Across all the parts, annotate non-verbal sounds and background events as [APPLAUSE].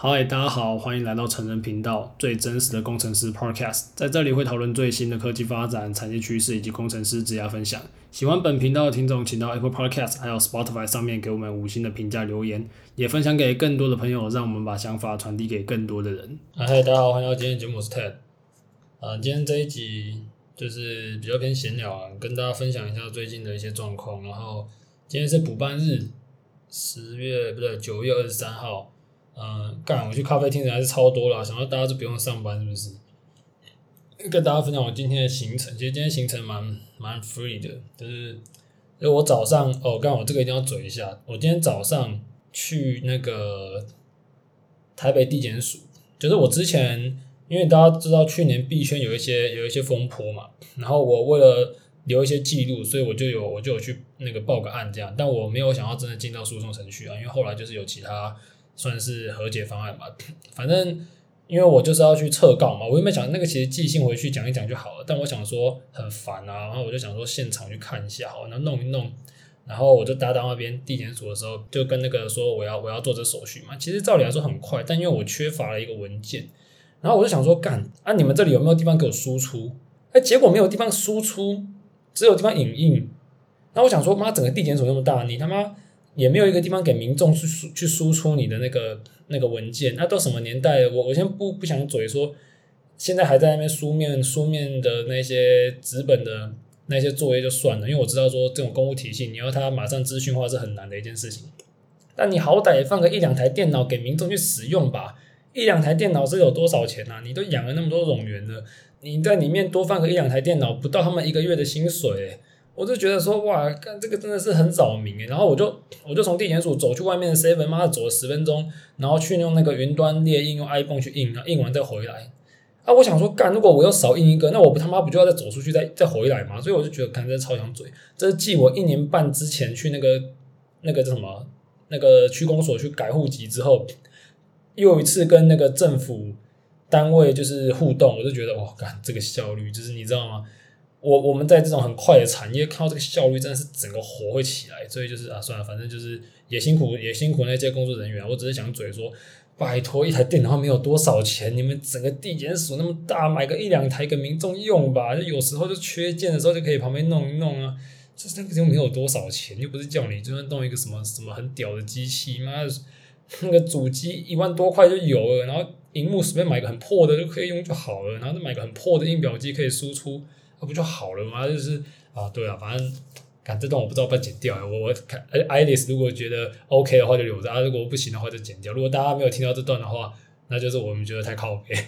嗨，大家好，欢迎来到成人频道，最真实的工程师 Podcast，在这里会讨论最新的科技发展、产业趋势以及工程师职业分享。喜欢本频道的听众，请到 Apple Podcast 还有 Spotify 上面给我们五星的评价留言，也分享给更多的朋友，让我们把想法传递给更多的人。嗨，大家好，欢迎来到今天的节目，我是 Ted。啊，今天这一集就是比较偏闲聊啊，跟大家分享一下最近的一些状况。然后今天是补班日，十月不对，九月二十三号。嗯，干！我去咖啡厅人还是超多了，想到大家就不用上班，是不是？跟大家分享我今天的行程，其实今天行程蛮蛮 free 的，就是因为我早上哦，干！我这个一定要嘴一下，我今天早上去那个台北地检署，就是我之前因为大家知道去年币圈有一些有一些风波嘛，然后我为了留一些记录，所以我就有我就有去那个报个案这样，但我没有想要真的进到诉讼程序啊，因为后来就是有其他。算是和解方案吧，反正因为我就是要去撤告嘛，我原本想那个其实寄信回去讲一讲就好了，但我想说很烦啊，然后我就想说现场去看一下，好，那弄一弄，然后我就搭到那边地检署的时候，就跟那个说我要我要做这手续嘛，其实照理来说很快，但因为我缺乏了一个文件，然后我就想说干啊，你们这里有没有地方给我输出？哎，结果没有地方输出，只有地方影印，那我想说妈，整个地检署那么大，你他妈。也没有一个地方给民众去输去输出你的那个那个文件，那都什么年代了？我我先不不想嘴说，现在还在那边书面书面的那些纸本的那些作业就算了，因为我知道说这种公务体系，你要他马上资讯化是很难的一件事情。但你好歹放个一两台电脑给民众去使用吧，一两台电脑是有多少钱啊？你都养了那么多冗员了，你在里面多放个一两台电脑，不到他们一个月的薪水。我就觉得说哇，干这个真的是很扰民诶，然后我就我就从地检署走去外面的 seven，妈的走了十分钟，然后去用那个云端列印，用 iPhone 去印，然后印完再回来。啊，我想说干，如果我要少印一个，那我不他妈不就要再走出去再再回来吗？所以我就觉得看真的超想嘴。这是继我一年半之前去那个那个叫什么那个区公所去改户籍之后，又一次跟那个政府单位就是互动，我就觉得哇，干这个效率就是你知道吗？我我们在这种很快的产业看到这个效率真的是整个火会起来，所以就是啊，算了，反正就是也辛苦也辛苦那些工作人员。我只是想嘴说，拜托一台电脑没有多少钱，你们整个地检署那么大，买个一两台给民众用吧。就有时候就缺件的时候就可以旁边弄一弄啊。这那个又没有多少钱，又不是叫你就算弄一个什么什么很屌的机器，妈的，那个主机一万多块就有了，然后荧幕随便买个很破的就可以用就好了，然后再买个很破的印表机可以输出。那不就好了吗？就是啊，对啊，反正，看这段我不知道要不剪掉。我我看，哎，Alice 如果觉得 OK 的话就留着啊，如果不行的话就剪掉。如果大家没有听到这段的话，那就是我们觉得太靠边。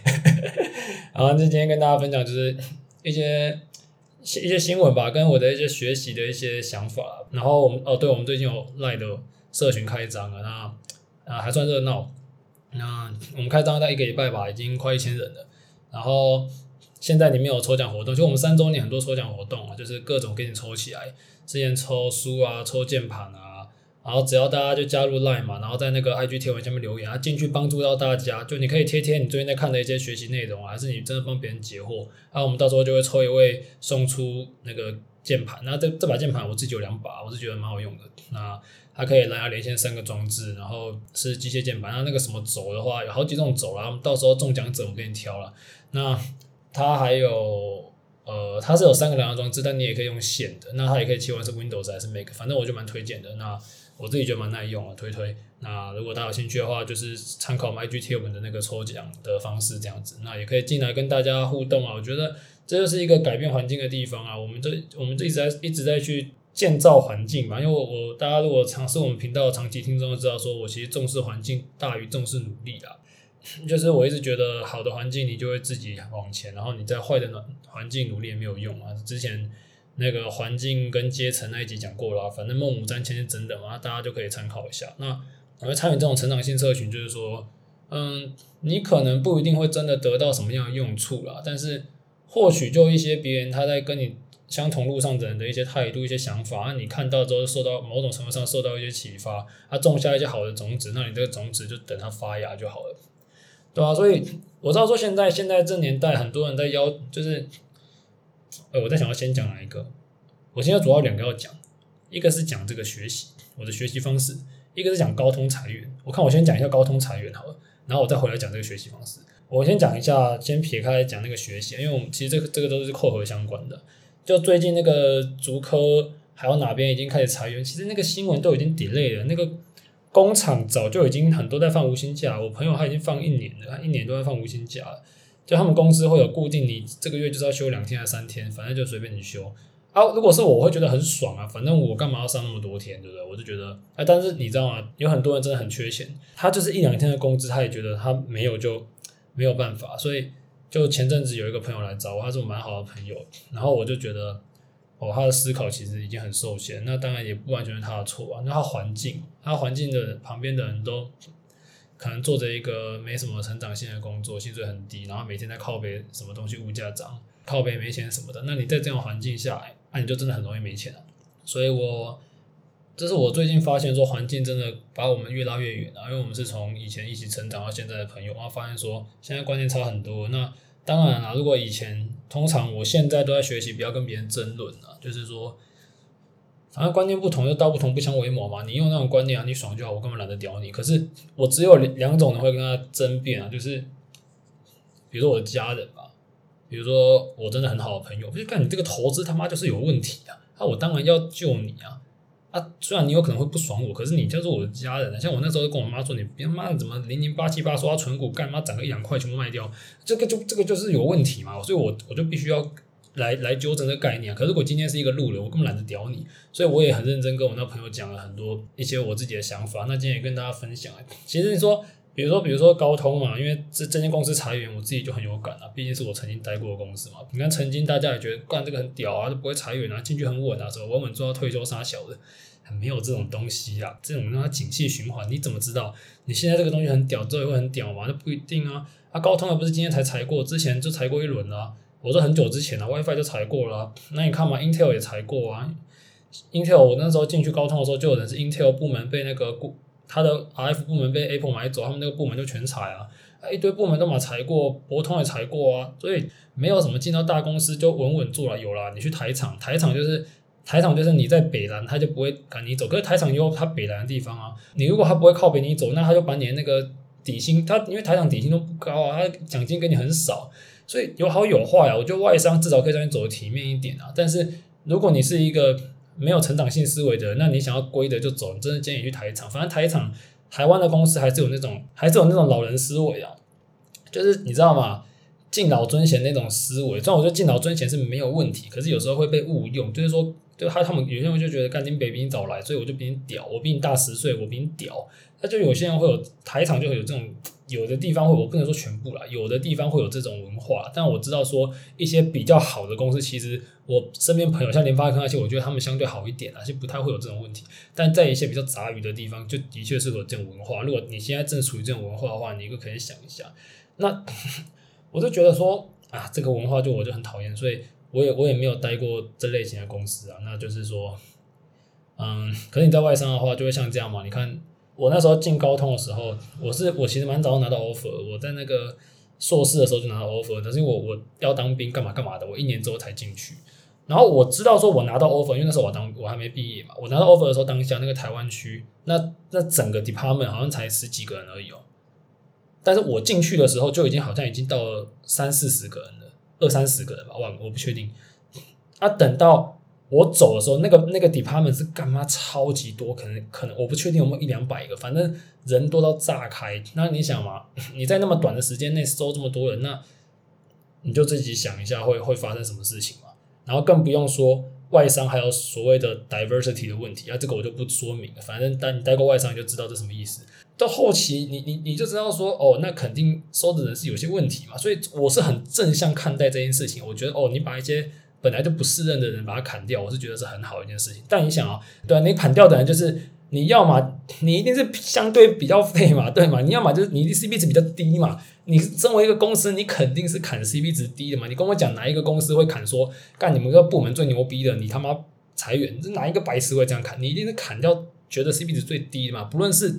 然后就今天跟大家分享就是一些一些新闻吧，跟我的一些学习的一些想法。然后我们哦，对，我们最近有赖的社群开张了，那啊还算热闹。那我们开张在一个礼拜吧，已经快一千人了。然后。现在里面有抽奖活动，就我们三周年很多抽奖活动啊，就是各种给你抽起来，之前抽书啊，抽键盘啊，然后只要大家就加入 Line 嘛，然后在那个 IG 贴文下面留言，啊，进去帮助到大家，就你可以贴贴你最近在看的一些学习内容啊，还是你真的帮别人解惑，然后我们到时候就会抽一位送出那个键盘，那这这把键盘我自己有两把，我是觉得蛮好用的，那它可以蓝牙连线三个装置，然后是机械键盘，那那个什么轴的话有好几种轴啦，到时候中奖者我给你挑了，那。它还有，呃，它是有三个蓝牙装置，但你也可以用线的。那它也可以切换是 Windows 还是 Mac，反正我就蛮推荐的。那我自己觉得蛮耐用啊，推推。那如果大家有兴趣的话，就是参考我们 IG 贴我们的那个抽奖的方式这样子。那也可以进来跟大家互动啊。我觉得这就是一个改变环境的地方啊。我们这我们这一直在一直在去建造环境嘛。因为我我大家如果尝试我们频道长期听众都知道，说我其实重视环境大于重视努力啦。就是我一直觉得好的环境你就会自己往前，然后你在坏的环境努力也没有用啊。之前那个环境跟阶层那一集讲过了，反正孟母三迁是真的嘛，大家就可以参考一下。那我会参与这种成长性社群，就是说，嗯，你可能不一定会真的得到什么样的用处啦，但是或许就一些别人他在跟你相同路上的人的一些态度、一些想法，啊你看到之后受到某种程度上受到一些启发，他种下一些好的种子，那你这个种子就等它发芽就好了。对啊，所以我知道说现在现在这年代很多人在邀，就是，呃，我在想要先讲哪一个？我现在主要两个要讲，一个是讲这个学习，我的学习方式，一个是讲高通裁员。我看我先讲一下高通裁员好了。然后我再回来讲这个学习方式。我先讲一下，先撇开讲那个学习，因为我们其实这个这个都是扣合相关的。就最近那个竹科还有哪边已经开始裁员，其实那个新闻都已经 delay 了，那个工厂早就已经很多在放无薪假，我朋友他已经放一年了，他一年都在放无薪假了。就他们公司会有固定，你这个月就是要休两天还是三天，反正就随便你休。啊，如果是我，我会觉得很爽啊，反正我干嘛要上那么多天，对不对？我就觉得，哎，但是你知道吗？有很多人真的很缺钱，他就是一两天的工资，他也觉得他没有就没有办法。所以，就前阵子有一个朋友来找我，他是我蛮好的朋友，然后我就觉得，哦，他的思考其实已经很受限。那当然也不完全是他的错啊，那他环境，他环境的旁边的人都可能做着一个没什么成长性的工作，薪水很低，然后每天在靠北什么东西物价涨，靠北没钱什么的。那你在这种环境下来，那、你就真的很容易没钱了，所以我这是我最近发现说，环境真的把我们越拉越远了，因为我们是从以前一起成长到现在的朋友，然后发现说现在观念差很多。那当然了，如果以前通常我现在都在学习，不要跟别人争论了，就是说，反正观念不同就道不同不相为谋嘛。你用那种观念啊，你爽就好，我根本懒得屌你。可是我只有两种人会跟他争辩啊，就是比如说我的家人吧。比如说，我真的很好的朋友，我就看你这个投资他妈就是有问题啊！那我当然要救你啊！啊，虽然你有可能会不爽我，可是你叫做我的家人。像我那时候跟我妈说，你别妈怎么零零八七八说要存股干嘛涨个一两块全部卖掉，这个就这个就是有问题嘛！所以我我就必须要来来纠正这个概念。可是我今天是一个路人，我根本懒得屌你，所以我也很认真跟我那朋友讲了很多一些我自己的想法。那今天也跟大家分享。其实你说。比如说，比如说高通嘛，因为这这间公司裁员，我自己就很有感啊。毕竟是我曾经待过的公司嘛。你看，曾经大家也觉得干这个很屌啊，都不会裁员啊，进去很稳啊，什么稳稳做到退休啥小的，没有这种东西啊。这种让它景气循环，你怎么知道你现在这个东西很屌，之后也会很屌嘛？那不一定啊。啊，高通又不是今天才裁过，之前就裁过一轮了啊。我说很久之前了，WiFi 就裁过了。那你看嘛，Intel 也裁过啊。Intel 我那时候进去高通的时候，就有人是 Intel 部门被那个他的 RF 部门被 Apple 买走，他们那个部门就全裁啊，一堆部门都嘛裁过，博通也裁过啊，所以没有什么进到大公司就稳稳做了。有啦，你去台厂，台厂就是台厂就是你在北南，他就不会赶你走。可是台厂有他北南的地方啊，你如果他不会靠北你走，那他就把你的那个底薪，他因为台厂底薪都不高啊，他奖金给你很少，所以有好有坏啊。我觉得外商至少可以让你走得体面一点啊，但是如果你是一个。没有成长性思维的，那你想要归的就走，你真的建议去台厂。反正台厂，台湾的公司还是有那种，还是有那种老人思维啊，就是你知道吗？敬老尊贤那种思维。虽然我觉得敬老尊贤是没有问题，可是有时候会被误用，就是说，就他他们有些人就觉得干金北比你早来，所以我就比你屌，我比你大十岁，我比你屌。那就有些人会有台场就会有这种。有的地方会，我不能说全部啦，有的地方会有这种文化，但我知道说一些比较好的公司，其实我身边朋友像联发科那些，我觉得他们相对好一点啊，就不太会有这种问题。但在一些比较杂鱼的地方，就的确是有这种文化。如果你现在正处于这种文化的话，你就可以想一下。那 [LAUGHS] 我就觉得说啊，这个文化就我就很讨厌，所以我也我也没有待过这类型的公司啊。那就是说，嗯，可是你在外商的话，就会像这样嘛？你看。我那时候进高通的时候，我是我其实蛮早拿到 offer，我在那个硕士的时候就拿到 offer，但是我我要当兵干嘛干嘛的，我一年之后才进去。然后我知道说我拿到 offer，因为那时候我当我还没毕业嘛，我拿到 offer 的时候，当下那个台湾区，那那整个 department 好像才十几个人而已哦。但是我进去的时候就已经好像已经到了三四十个人了，二三十个人吧，我我不确定。啊，等到。我走的时候，那个那个 department 是干嘛超级多，可能可能我不确定有没有一两百个，反正人多到炸开。那你想嘛，[LAUGHS] 你在那么短的时间内收这么多人，那你就自己想一下会会发生什么事情嘛。然后更不用说外商还有所谓的 diversity 的问题啊，这个我就不说明了。反正待你待过外商你就知道这什么意思。到后期你你你就知道说哦，那肯定收的人是有些问题嘛。所以我是很正向看待这件事情。我觉得哦，你把一些本来就不适任的人把他砍掉，我是觉得是很好一件事情。但你想啊、对啊，你砍掉的人就是你要嘛，你一定是相对比较废嘛，对嘛？你要嘛就是你的 CP 值比较低嘛。你身为一个公司，你肯定是砍 CP 值低的嘛。你跟我讲哪一个公司会砍说干你们个部门最牛逼的，你他妈裁员，这哪一个白痴会这样砍？你一定是砍掉觉得 CP 值最低的嘛。不论是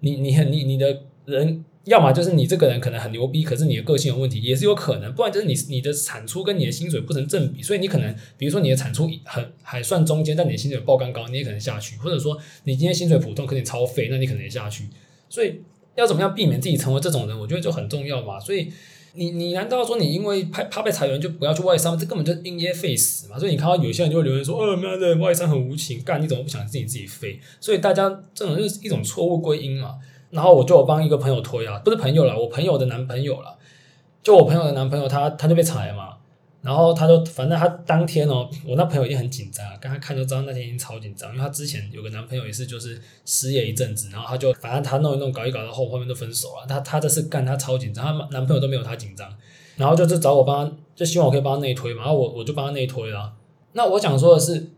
你你你你，你的人。要么就是你这个人可能很牛逼，可是你的个性有问题，也是有可能；不然就是你你的产出跟你的薪水不成正比，所以你可能，比如说你的产出很还算中间，但你的薪水爆干高，你也可能下去；或者说你今天薪水普通，可是你超废，那你可能也下去。所以要怎么样避免自己成为这种人，我觉得就很重要嘛。所以你你难道说你因为怕怕被裁员就不要去外商？这根本就因噎废食嘛。所以你看到有些人就会留言说：“哦，妈的，外商很无情，干你怎么不想自己自己飞？”所以大家这种就是一种错误归因嘛。然后我就帮一个朋友推啊，不是朋友了，我朋友的男朋友了，就我朋友的男朋友他，他就被裁嘛。然后他就，反正他当天哦，我那朋友已经很紧张，刚才看就知道那天已经超紧张，因为他之前有个男朋友也是就是失业一阵子，然后他就反正他弄一弄搞一搞到后后面就分手了。他他这次干他超紧张，他男朋友都没有他紧张，然后就是找我帮他，就希望我可以帮他内推嘛，然后我我就帮他内推了。那我想说的是，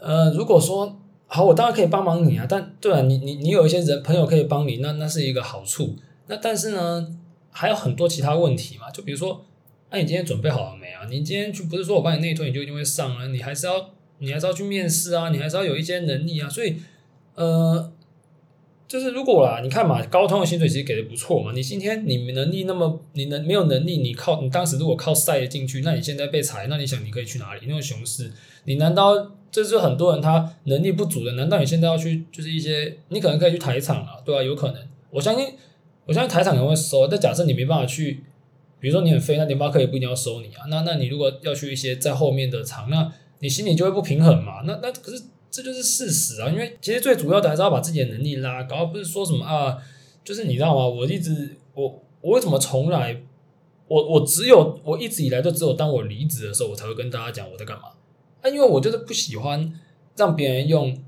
呃，如果说好，我当然可以帮忙你啊，但对啊，你你你有一些人朋友可以帮你，那那是一个好处。那但是呢，还有很多其他问题嘛，就比如说。那、啊、你今天准备好了没啊？你今天去不是说我帮你内推你就一定会上啊？你还是要你还是要去面试啊？你还是要有一些能力啊？所以，呃，就是如果啦，你看嘛，高通的薪水其实给的不错嘛。你今天你能力那么，你能没有能力，你靠你当时如果靠赛进去，那你现在被裁，那你想你可以去哪里？那种熊市，你难道这是很多人他能力不足的？难道你现在要去就是一些你可能可以去台厂啊，对吧、啊？有可能，我相信我相信台厂可能会收，但假设你没办法去。比如说你很废，那联发科也不一定要收你啊。那那你如果要去一些在后面的厂，那你心里就会不平衡嘛。那那可是这就是事实啊。因为其实最主要的还是要把自己的能力拉高，不是说什么啊，就是你知道吗？我一直我我为什么从来我我只有我一直以来都只有当我离职的时候，我才会跟大家讲我在干嘛。啊，因为我就是不喜欢让别人用。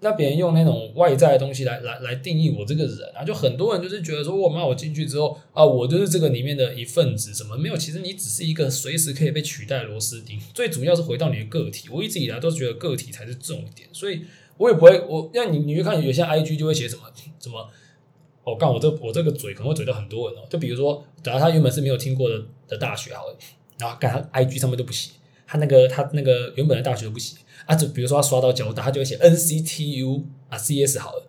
那别人用那种外在的东西来来来定义我这个人啊，就很多人就是觉得说，我妈我进去之后啊，我就是这个里面的一份子，什么没有？其实你只是一个随时可以被取代的螺丝钉。[LAUGHS] 最主要是回到你的个体，我一直以来都觉得个体才是重点，所以我也不会，我让你你去看有些 IG 就会写什么什么，哦，干我这我这个嘴可能会嘴到很多人哦，就比如说，假如他原本是没有听过的的大学好，然后干他 IG 上面都不写，他那个他那个原本的大学都不写。啊，就比如说他刷到交大，他就会写 NCTU 啊，CS 好了，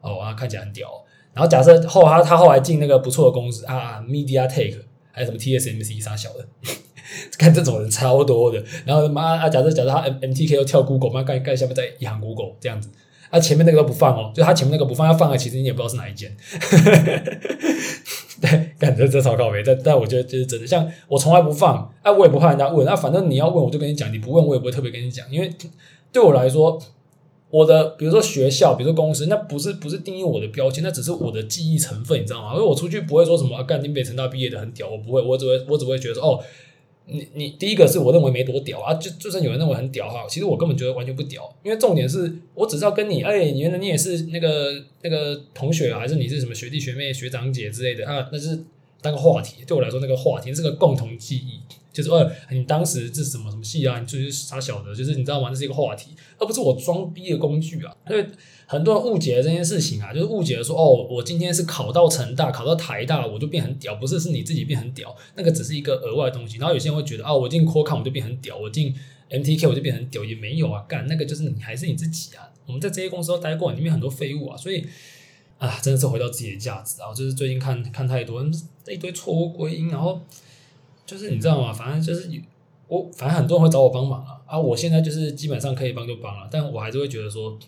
哦啊，看起来很屌，然后假设后他他后来进那个不错的公司啊，Media Take 还有什么 TSMC 啥小的，[LAUGHS] 看这种人超多的。然后妈啊，假设假设他 MTK 又跳 Google，妈干干下面再一行 Google 这样子，啊前面那个都不放哦，就他前面那个不放，要放的其实你也不知道是哪一间。对，感觉这超靠北，但但我觉得这是真的，像我从来不放，哎、我也不怕人家问，那、反正你要问我就跟你讲，你不问我也不会特别跟你讲，因为对我来说，我的比如说学校，比如说公司，那不是不是定义我的标签，那只是我的记忆成分，你知道吗？因为我出去不会说什么啊，干丁北成大毕业的很屌，我不会，我只会我只会觉得说哦。你你第一个是我认为没多屌啊，就就算有人认为很屌哈，其实我根本觉得完全不屌，因为重点是我只知道跟你，哎，原来你也是那个那个同学啊，还是你是什么学弟学妹学长姐之类的啊？那是当个话题，对我来说那个话题是个共同记忆。就是呃，你当时是什么什么系啊？你就是啥小的，就是你知道吗？这是一个话题，而不是我装逼的工具啊。因为很多人误解了这件事情啊，就是误解了说，哦，我今天是考到成大，考到台大，我就变很屌，不是，是你自己变很屌，那个只是一个额外的东西。然后有些人会觉得，啊，我进 Qualcomm 我就变很屌，我进 MTK 我就变很屌，也没有啊，干那个就是你还是你自己啊。我们在这些公司都待过，里面很多废物啊，所以啊，真的是回到自己的价值啊。就是最近看看太多一堆错误归因，然后。就是你知道吗？反正就是我，反正很多人会找我帮忙啊啊！我现在就是基本上可以帮就帮了，但我还是会觉得说，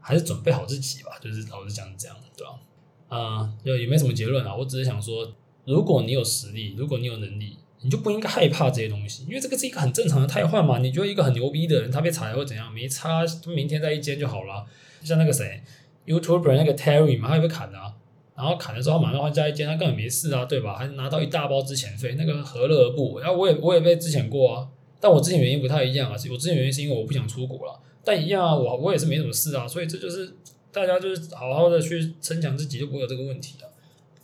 还是准备好自己吧。就是老实讲这样，对吧？啊，就也没什么结论啊。我只是想说，如果你有实力，如果你有能力，你就不应该害怕这些东西，因为这个是一个很正常的汰换嘛。你觉得一个很牛逼的人，他被裁会怎样？没差，他明天再一间就好了。像那个谁，YouTuber 那个 Terry 嘛，他也被砍了啊。然后砍的时候，马上换下一间，他根本没事啊，对吧？还拿到一大包之前费，那个何乐而不为？然后我也我也被之前过啊，但我之前原因不太一样啊，我之前原因是因为我不想出国了，但一样啊，我我也是没什么事啊，所以这就是大家就是好好的去增强自己，就不会有这个问题了。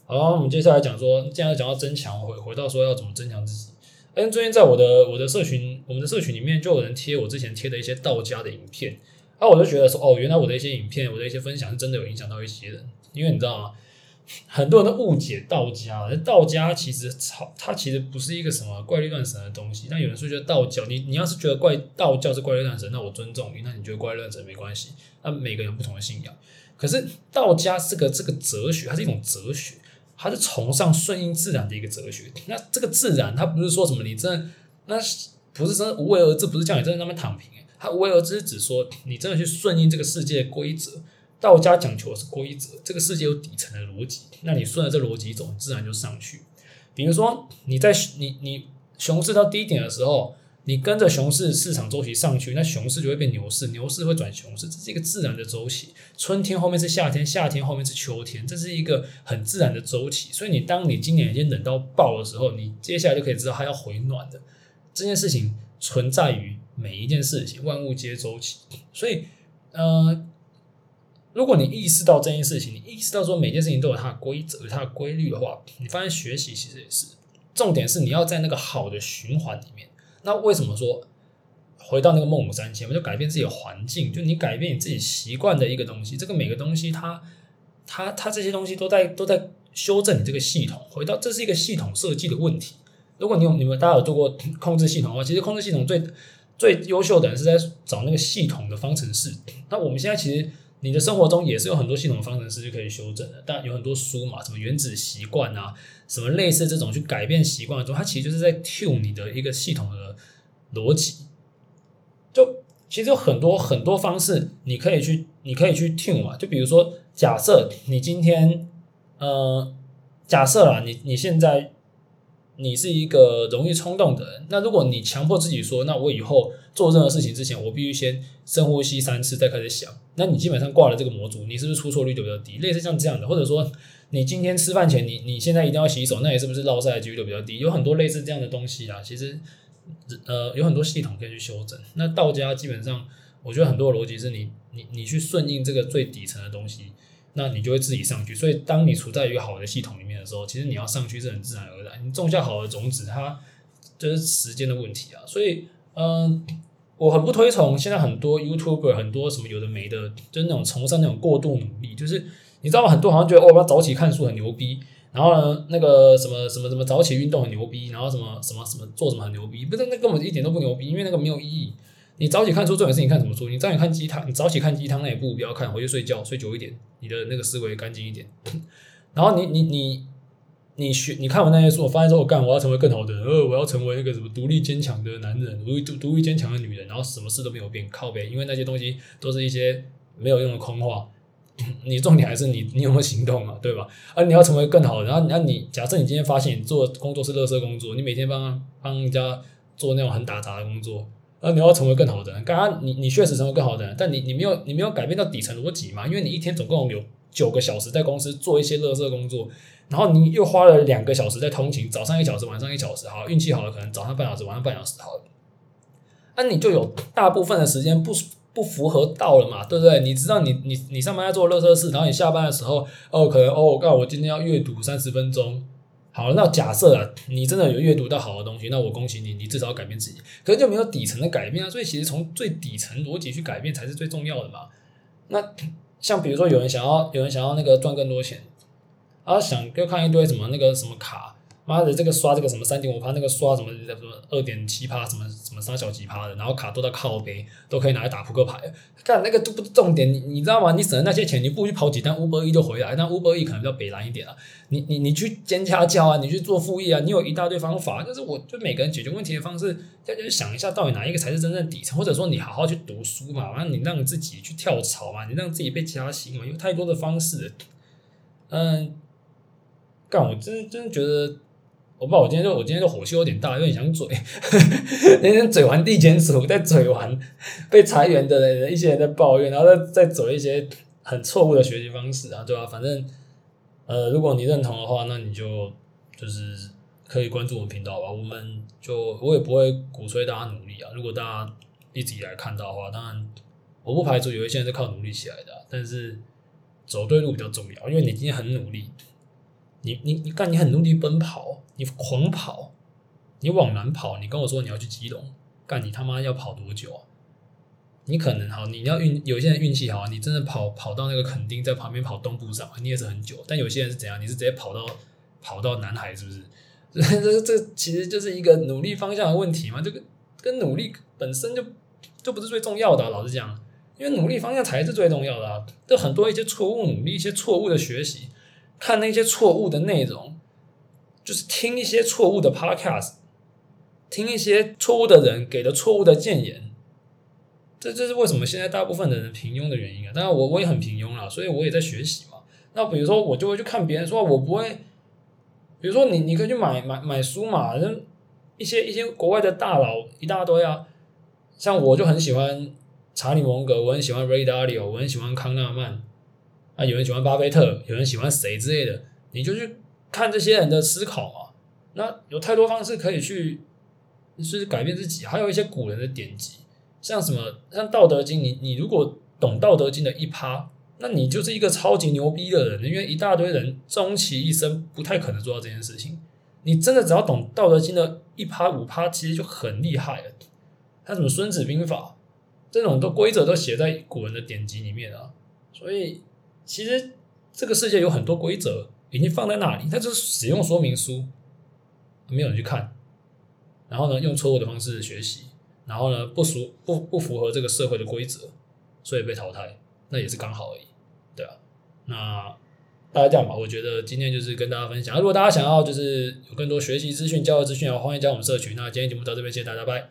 好，我们接下来讲说，既然讲到增强，回回到说要怎么增强自己。哎，最近在我的我的社群，我们的社群里面就有人贴我之前贴的一些道家的影片，那，我就觉得说，哦，原来我的一些影片，我的一些分享是真的有影响到一些人，因为你知道吗？很多人都误解道家，道家其实超，它其实不是一个什么怪力乱神的东西。但有人说觉得道教，你你要是觉得怪道教是怪力乱神，那我尊重你。那你觉得怪力乱神没关系。那每个人不同的信仰，可是道家是个这个哲学，它是一种哲学，它是崇尚顺应自然的一个哲学。那这个自然，它不是说什么你真的，那不是真的无为而治，不是叫你真的那么躺平。它无为而治是指说你真的去顺应这个世界的规则。道家讲求的是规则，这个世界有底层的逻辑，那你顺着这逻辑走，自然就上去。比如说你在你你熊市到低点的时候，你跟着熊市市场周期上去，那熊市就会变牛市，牛市会转熊市，这是一个自然的周期。春天后面是夏天，夏天后面是秋天，这是一个很自然的周期。所以你当你今年已经冷到爆的时候，你接下来就可以知道它要回暖的。这件事情存在于每一件事情，万物皆周期。所以，呃。如果你意识到这件事情，你意识到说每件事情都有它的规则、有它的规律的话，你发现学习其实也是重点，是你要在那个好的循环里面。那为什么说回到那个孟母三迁，我就改变自己的环境，就你改变你自己习惯的一个东西，这个每个东西它它它这些东西都在都在修正你这个系统。回到这是一个系统设计的问题。如果你有你们大家有做过控制系统的话，其实控制系统最最优秀的人是在找那个系统的方程式。那我们现在其实。你的生活中也是有很多系统的方程式就可以修正的，但有很多书嘛，什么原子习惯啊，什么类似这种去改变习惯的时候，它其实就是在 tune 你的一个系统的逻辑。就其实有很多很多方式，你可以去，你可以去 tune 嘛。就比如说，假设你今天，呃，假设啦，你你现在。你是一个容易冲动的人，那如果你强迫自己说，那我以后做任何事情之前，我必须先深呼吸三次，再开始想，那你基本上挂了这个模组，你是不是出错率就比较低？类似像这样的，或者说你今天吃饭前，你你现在一定要洗手，那你是不是落赛的几率就比较低？有很多类似这样的东西啊，其实呃有很多系统可以去修正。那道家基本上，我觉得很多逻辑是你你你去顺应这个最底层的东西。那你就会自己上去，所以当你处在一个好的系统里面的时候，其实你要上去是很自然而然。你种下好的种子，它就是时间的问题啊。所以，嗯、我很不推崇现在很多 YouTuber，很多什么有的没的，就是那种崇尚那种过度努力。就是你知道吗？很多好像觉得哦，我要早起看书很牛逼，然后呢，那个什么什么什么早起运动很牛逼，然后什么什么什么做什么很牛逼，不是那根本一点都不牛逼，因为那个没有意义。你早起看书，重点是你看什么书？你早起看鸡汤，你早起看鸡汤，那也不不要看，回去睡觉，睡久一点，你的那个思维干净一点。[LAUGHS] 然后你你你你学，你看完那些书，我发现说，我干，我要成为更好的人，呃，我要成为那个什么独立坚强的男人，独独独立坚强的女人，然后什么事都没有变，靠北，因为那些东西都是一些没有用的空话。[LAUGHS] 你重点还是你你有没有行动啊，对吧？而、啊、你要成为更好的，然后那你假设你今天发现你做工作是垃圾工作，你每天帮帮人家做那种很打杂的工作。而你要成为更好的人，刚刚你你确实成为更好的人，但你你没有你没有改变到底层逻辑嘛？因为你一天总共有九个小时在公司做一些垃圾工作，然后你又花了两个小时在通勤，早上一小时，晚上一小时，好，运气好了可能早上半小时，晚上半小时，好了，那你就有大部分的时间不不符合道了嘛？对不对？你知道你你你上班要做垃圾事，然后你下班的时候哦，可能哦，我告诉我今天要阅读三十分钟。好，那假设啊，你真的有阅读到好的东西，那我恭喜你，你至少改变自己。可是就没有底层的改变啊，所以其实从最底层逻辑去改变才是最重要的嘛。那像比如说，有人想要，有人想要那个赚更多钱，啊想又看一堆什么那个什么卡。妈的，这个刷这个什么三点五趴，那个刷什么什么二点七趴，什么什么三小几趴的，然后卡都在靠背，都可以拿来打扑克牌。看那个都不是重点，你你知道吗？你省了那些钱，你不如去跑几单 Uber E 就回来。但 Uber E 可能比较北蓝一点啊。你你你去兼家教啊，你去做副业啊，你有一大堆方法。就是我就每个人解决问题的方式，大家就想一下，到底哪一个才是真正底层？或者说你好好去读书嘛，然后你让自己去跳槽嘛，你让自己被加薪嘛，有太多的方式。嗯，干我真真觉得。我不知道，我今天就我今天就火气有点大，有点想嘴。[LAUGHS] 那天嘴完地检署，在嘴完被裁员的人，一些人在抱怨，然后再再走一些很错误的学习方式啊，对吧？反正呃，如果你认同的话，那你就就是可以关注我们频道吧。我们就我也不会鼓吹大家努力啊。如果大家一直以来看到的话，当然我不排除有一些人是靠努力起来的，但是走对路比较重要，因为你今天很努力。你你你干，你很努力奔跑，你狂跑，你往南跑，你跟我说你要去基隆，干你他妈要跑多久啊？你可能好，你要运，有些人运气好，你真的跑跑到那个垦丁，在旁边跑东部上，你也是很久。但有些人是怎样？你是直接跑到跑到南海，是不是？[LAUGHS] 这这这其实就是一个努力方向的问题嘛。这个跟努力本身就就不是最重要的啊，老实讲，因为努力方向才是最重要的啊。就很多一些错误努力，一些错误的学习。看那些错误的内容，就是听一些错误的 podcast，听一些错误的人给的错误的建言，这这是为什么现在大部分的人平庸的原因啊。当然我我也很平庸啦，所以我也在学习嘛。那比如说我就会去看别人说，我不会。比如说你你可以去买买买书嘛，人一些一些国外的大佬一大堆啊。像我就很喜欢查理蒙格，我很喜欢 Ray Dalio，我很喜欢康纳曼。啊，有人喜欢巴菲特，有人喜欢谁之类的，你就去看这些人的思考嘛。那有太多方式可以去，就是改变自己。还有一些古人的典籍，像什么像《道德经》，你你如果懂《道德经》的一趴，那你就是一个超级牛逼的人。因为一大堆人终其一生不太可能做到这件事情。你真的只要懂《道德经》的一趴五趴，其实就很厉害了。他什么《孙子兵法》这种都规则都写在古人的典籍里面啊。所以其实这个世界有很多规则已经放在那里，它就是使用说明书。没有人去看，然后呢，用错误的方式学习，然后呢，不熟不不符合这个社会的规则，所以被淘汰，那也是刚好而已，对啊。那大概这样吧，我觉得今天就是跟大家分享。如果大家想要就是有更多学习资讯、教育资讯，欢迎加我们社群。那今天节目到这边，谢谢大家，拜。